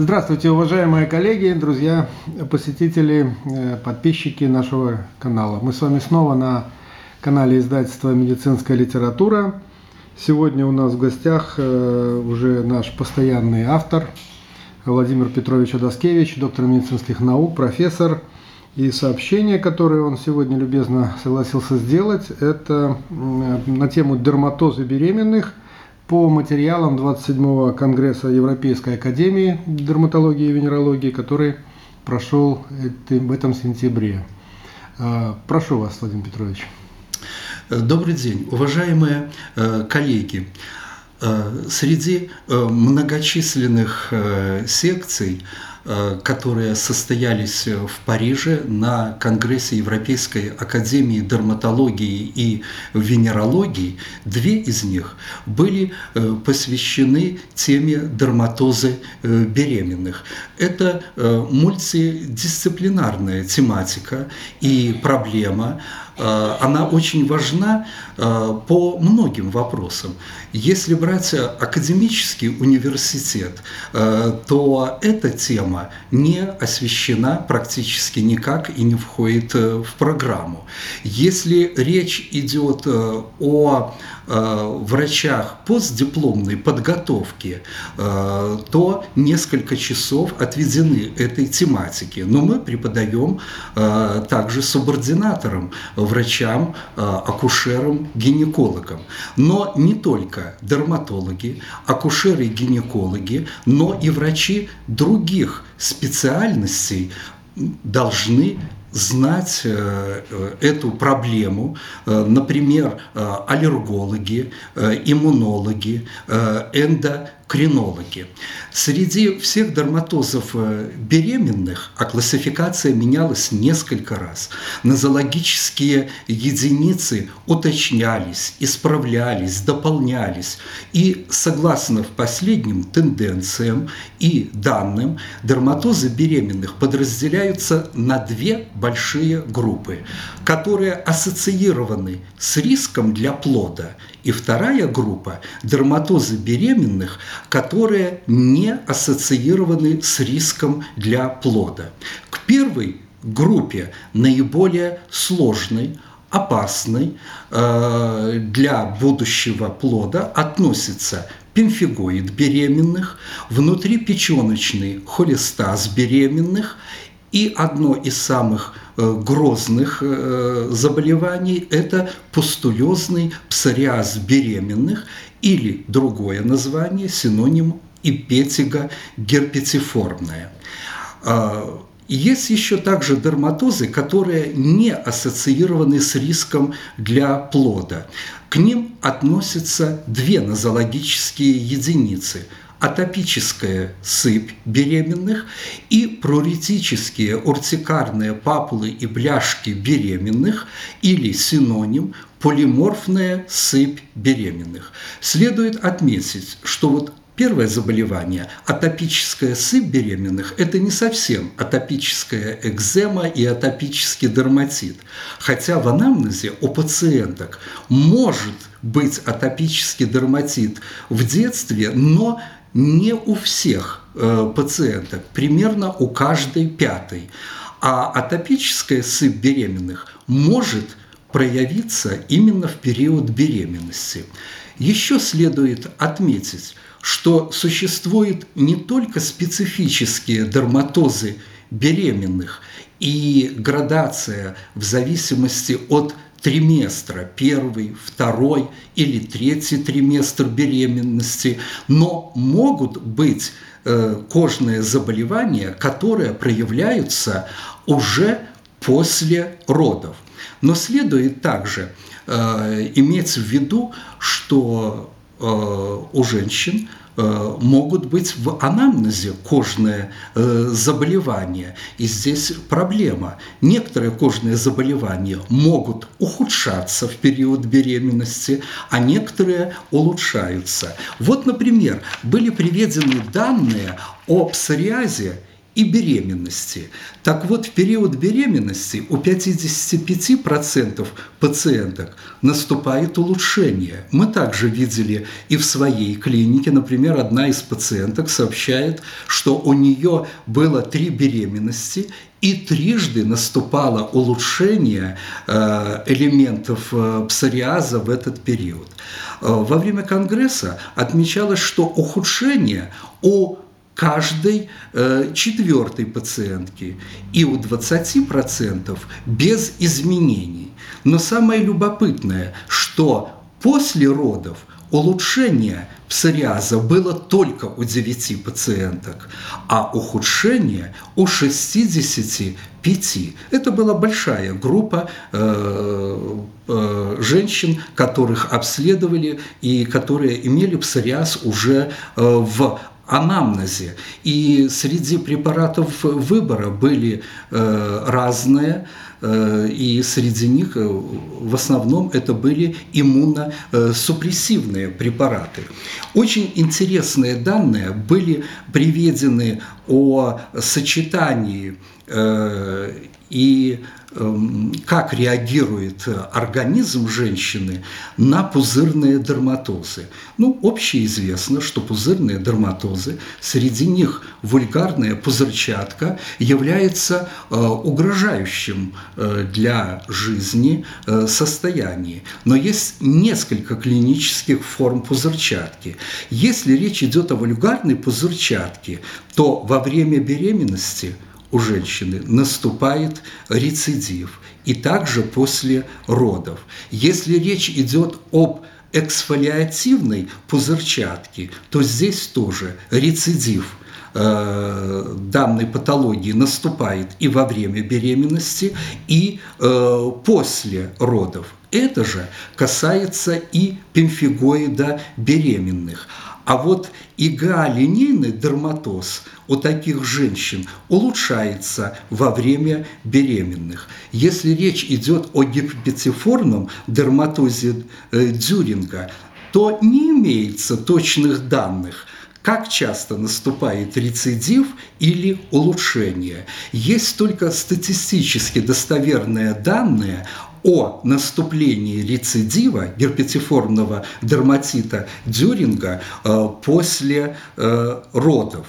Здравствуйте, уважаемые коллеги, друзья, посетители, э, подписчики нашего канала. Мы с вами снова на канале издательства «Медицинская литература». Сегодня у нас в гостях э, уже наш постоянный автор Владимир Петрович Адаскевич, доктор медицинских наук, профессор. И сообщение, которое он сегодня любезно согласился сделать, это на тему дерматозы беременных – по материалам 27-го Конгресса Европейской Академии Дерматологии и Венерологии, который прошел в этом сентябре. А, прошу вас, Владимир Петрович. Добрый день, уважаемые э, коллеги. Э, среди э, многочисленных секций Э, которые состоялись в Париже на Конгрессе Европейской Академии Дерматологии и Венерологии. Две из них были э, посвящены теме дерматозы э, беременных. Это мультидисциплинарная тематика и проблема, она очень важна по многим вопросам. Если брать академический университет, то эта тема тема не освещена практически никак и не входит э, в программу. Если речь идет э, о э, врачах постдипломной подготовки, то несколько часов отведены этой тематике. Но мы преподаем также субординаторам, врачам, акушерам, гинекологам. Но не только дерматологи, акушеры и гинекологи, но и врачи других специальностей должны знать э, э, эту проблему, э, например, аллергологи, иммунологи, эндокринологи. Среди всех дерматозов беременных, а классификация менялась несколько раз, нозологические единицы уточнялись, исправлялись, дополнялись. И согласно последним тенденциям и данным, дерматозы беременных подразделяются на две большие группы, которые ассоциированы с риском для плода. И вторая группа – дерматозы беременных, которые не ассоциированы с риском для плода. К первой группе наиболее сложной, опасной э, для будущего плода относится пемфигоид беременных, внутрипеченочный холестаз беременных и одно из самых э, грозных э, заболеваний – это пустулезный псориаз беременных или другое название, синоним эпетига герпетиформная. Есть еще также дерматозы, которые не ассоциированы с риском для плода. К ним относятся две нозологические единицы – атопическая сыпь беременных и пруритические уртикарные папулы и бляшки беременных или синоним полиморфная сыпь беременных. Следует отметить, что вот Первое заболевание, атопическая сыпь беременных, это не совсем атопическая экзема и атопический дерматит. Хотя в анамнезе у пациенток может быть атопический дерматит в детстве, но не у всех э, пациенток, примерно у каждой пятой. А атопическая сыпь беременных может проявиться именно в период беременности. Еще следует отметить, что существуют не только специфические дерматозы беременных и градация в зависимости от триместра, первый, второй или третий триместр беременности, но могут быть э, кожные заболевания, которые проявляются уже после родов. Но следует также э, иметь в виду, что э, у женщин Э, могут быть в анамнезе кожные э, заболевания. И здесь проблема. Некоторые кожные заболевания могут ухудшаться в период беременности, а некоторые улучшаются. Вот, например, были приведены данные о псориазе и беременности. Так вот, в период беременности у 55% пациенток наступает улучшение. Мы также видели и в своей клинике, например, одна из пациенток сообщает, что у нее было три беременности, и трижды наступало улучшение э, элементов э, псориаза в этот период. Э, во время конгресса отмечалось, что ухудшение у каждой э, четвертой пациентки и у 20% без изменений. Но самое любопытное, что после родов улучшение псориаза было только у 9 пациенток, а ухудшение у 65. Это была большая группа э, э, женщин, которых обследовали и которые имели псориаз уже э, в анамнезе. И среди препаратов выбора были э, разные, э, и среди них э, в основном это были иммуносупрессивные препараты. Очень интересные данные были приведены о сочетании и Эм, как реагирует организм женщины на пузырные дерматозы. Ну, общеизвестно, что пузырные дерматозы, среди них вульгарная пузырчатка, является э, угрожающим э, для жизни э, состоянием. Но есть несколько клинических форм пузырчатки. Если речь идет о вульгарной пузырчатке, то во время беременности – у женщины наступает рецидив, и также после родов. Если речь идет об эксфолиативной пузырчатке, то здесь тоже рецидив э, данной патологии наступает и во время беременности, и э, после родов. Это же касается и пемфигоида беременных. А вот ИГА-линейный дерматоз у таких женщин улучшается во время беременных. Если речь идет о гипотифорном дерматозе э, Дюринга, то не имеется точных данных – как часто наступает рецидив или улучшение. Есть только статистически достоверные данные о наступлении рецидива герпетиформного дерматита Дюринга э, после э, родов.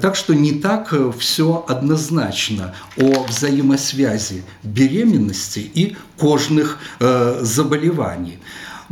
Так что не так э, все однозначно о взаимосвязи беременности и кожных заболеваний.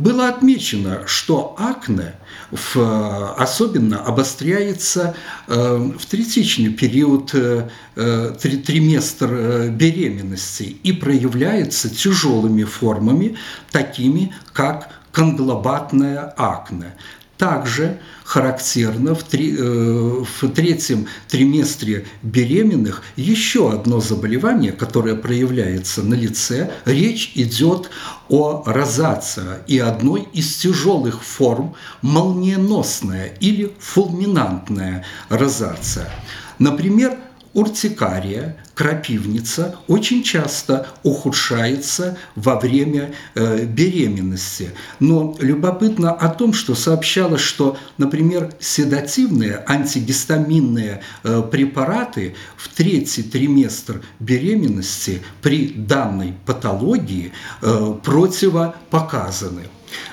Было отмечено, что акне в, особенно обостряется э, в третичный период э, э, триместр беременности и проявляется тяжелыми формами, такими как конглобатная акне. Также характерно в, три, э, в третьем триместре беременных еще одно заболевание, которое проявляется на лице. Речь идет о розация и одной из тяжелых форм молниеносная или фулминантная розация. Например, уртикария, крапивница очень часто ухудшается во время э, беременности. Но любопытно о том, что сообщалось, что, например, седативные антигистаминные э, препараты в третий триместр беременности при данной патологии э, противопоказаны.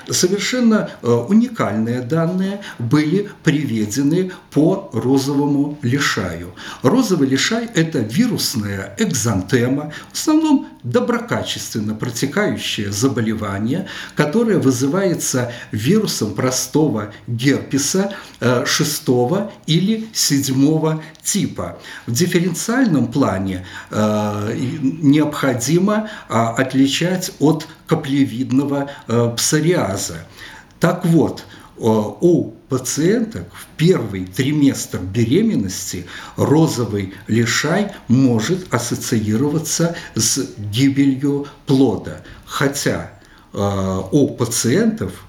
Совершенно э, уникальные данные были приведены по розовому лишаю. Розовый лишай – это вирусная экзантема, в основном доброкачественно протекающее заболевание, которое вызывается вирусом простого герпеса 6 э, или 7 типа. В дифференциальном плане э, необходимо отличать от каплевидного псориаза. Так вот, у пациенток в первый триместр беременности розовый лишай может ассоциироваться с гибелью плода. Хотя э, у пациентов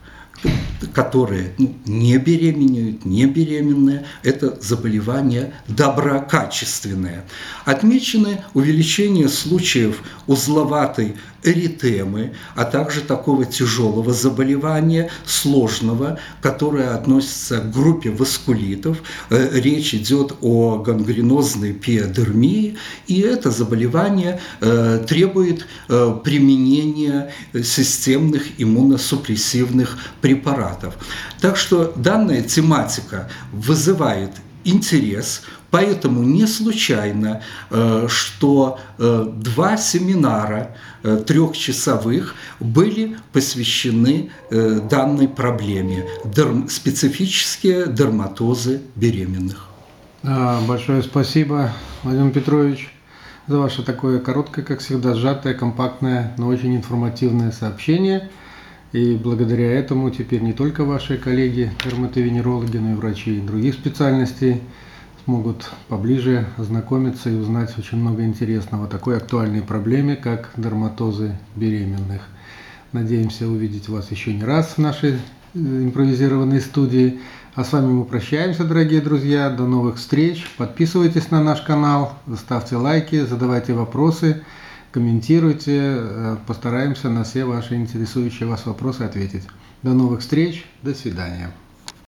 которые ну, не беременеют, не беременные, это заболевание доброкачественное. Отмечены увеличение случаев узловатой эритемы, а также такого тяжелого заболевания, сложного, которое относится к группе васкулитов. Э, речь идет о гангренозной пиодермии, и это заболевание э, требует э, применения системных иммуносупрессивных препаратов. Так что данная тематика вызывает интерес, поэтому не случайно, э, что э, два семинара э, трехчасовых были посвящены данной проблеме – специфические дерматозы беременных. Большое спасибо, Владимир Петрович, за ваше такое короткое, как всегда, сжатое, компактное, но очень информативное сообщение. И благодаря этому теперь не только ваши коллеги, дерматовенерологи, но и врачи других специальностей смогут поближе ознакомиться и узнать очень много интересного о такой актуальной проблеме, как дерматозы беременных. Надеемся увидеть вас еще не раз в нашей э, импровизированной студии. А с вами мы прощаемся, дорогие друзья. До новых встреч. Подписывайтесь на наш канал, ставьте лайки, задавайте вопросы комментируйте, э, постараемся на все ваши интересующие вас вопросы ответить. До новых встреч, до свидания.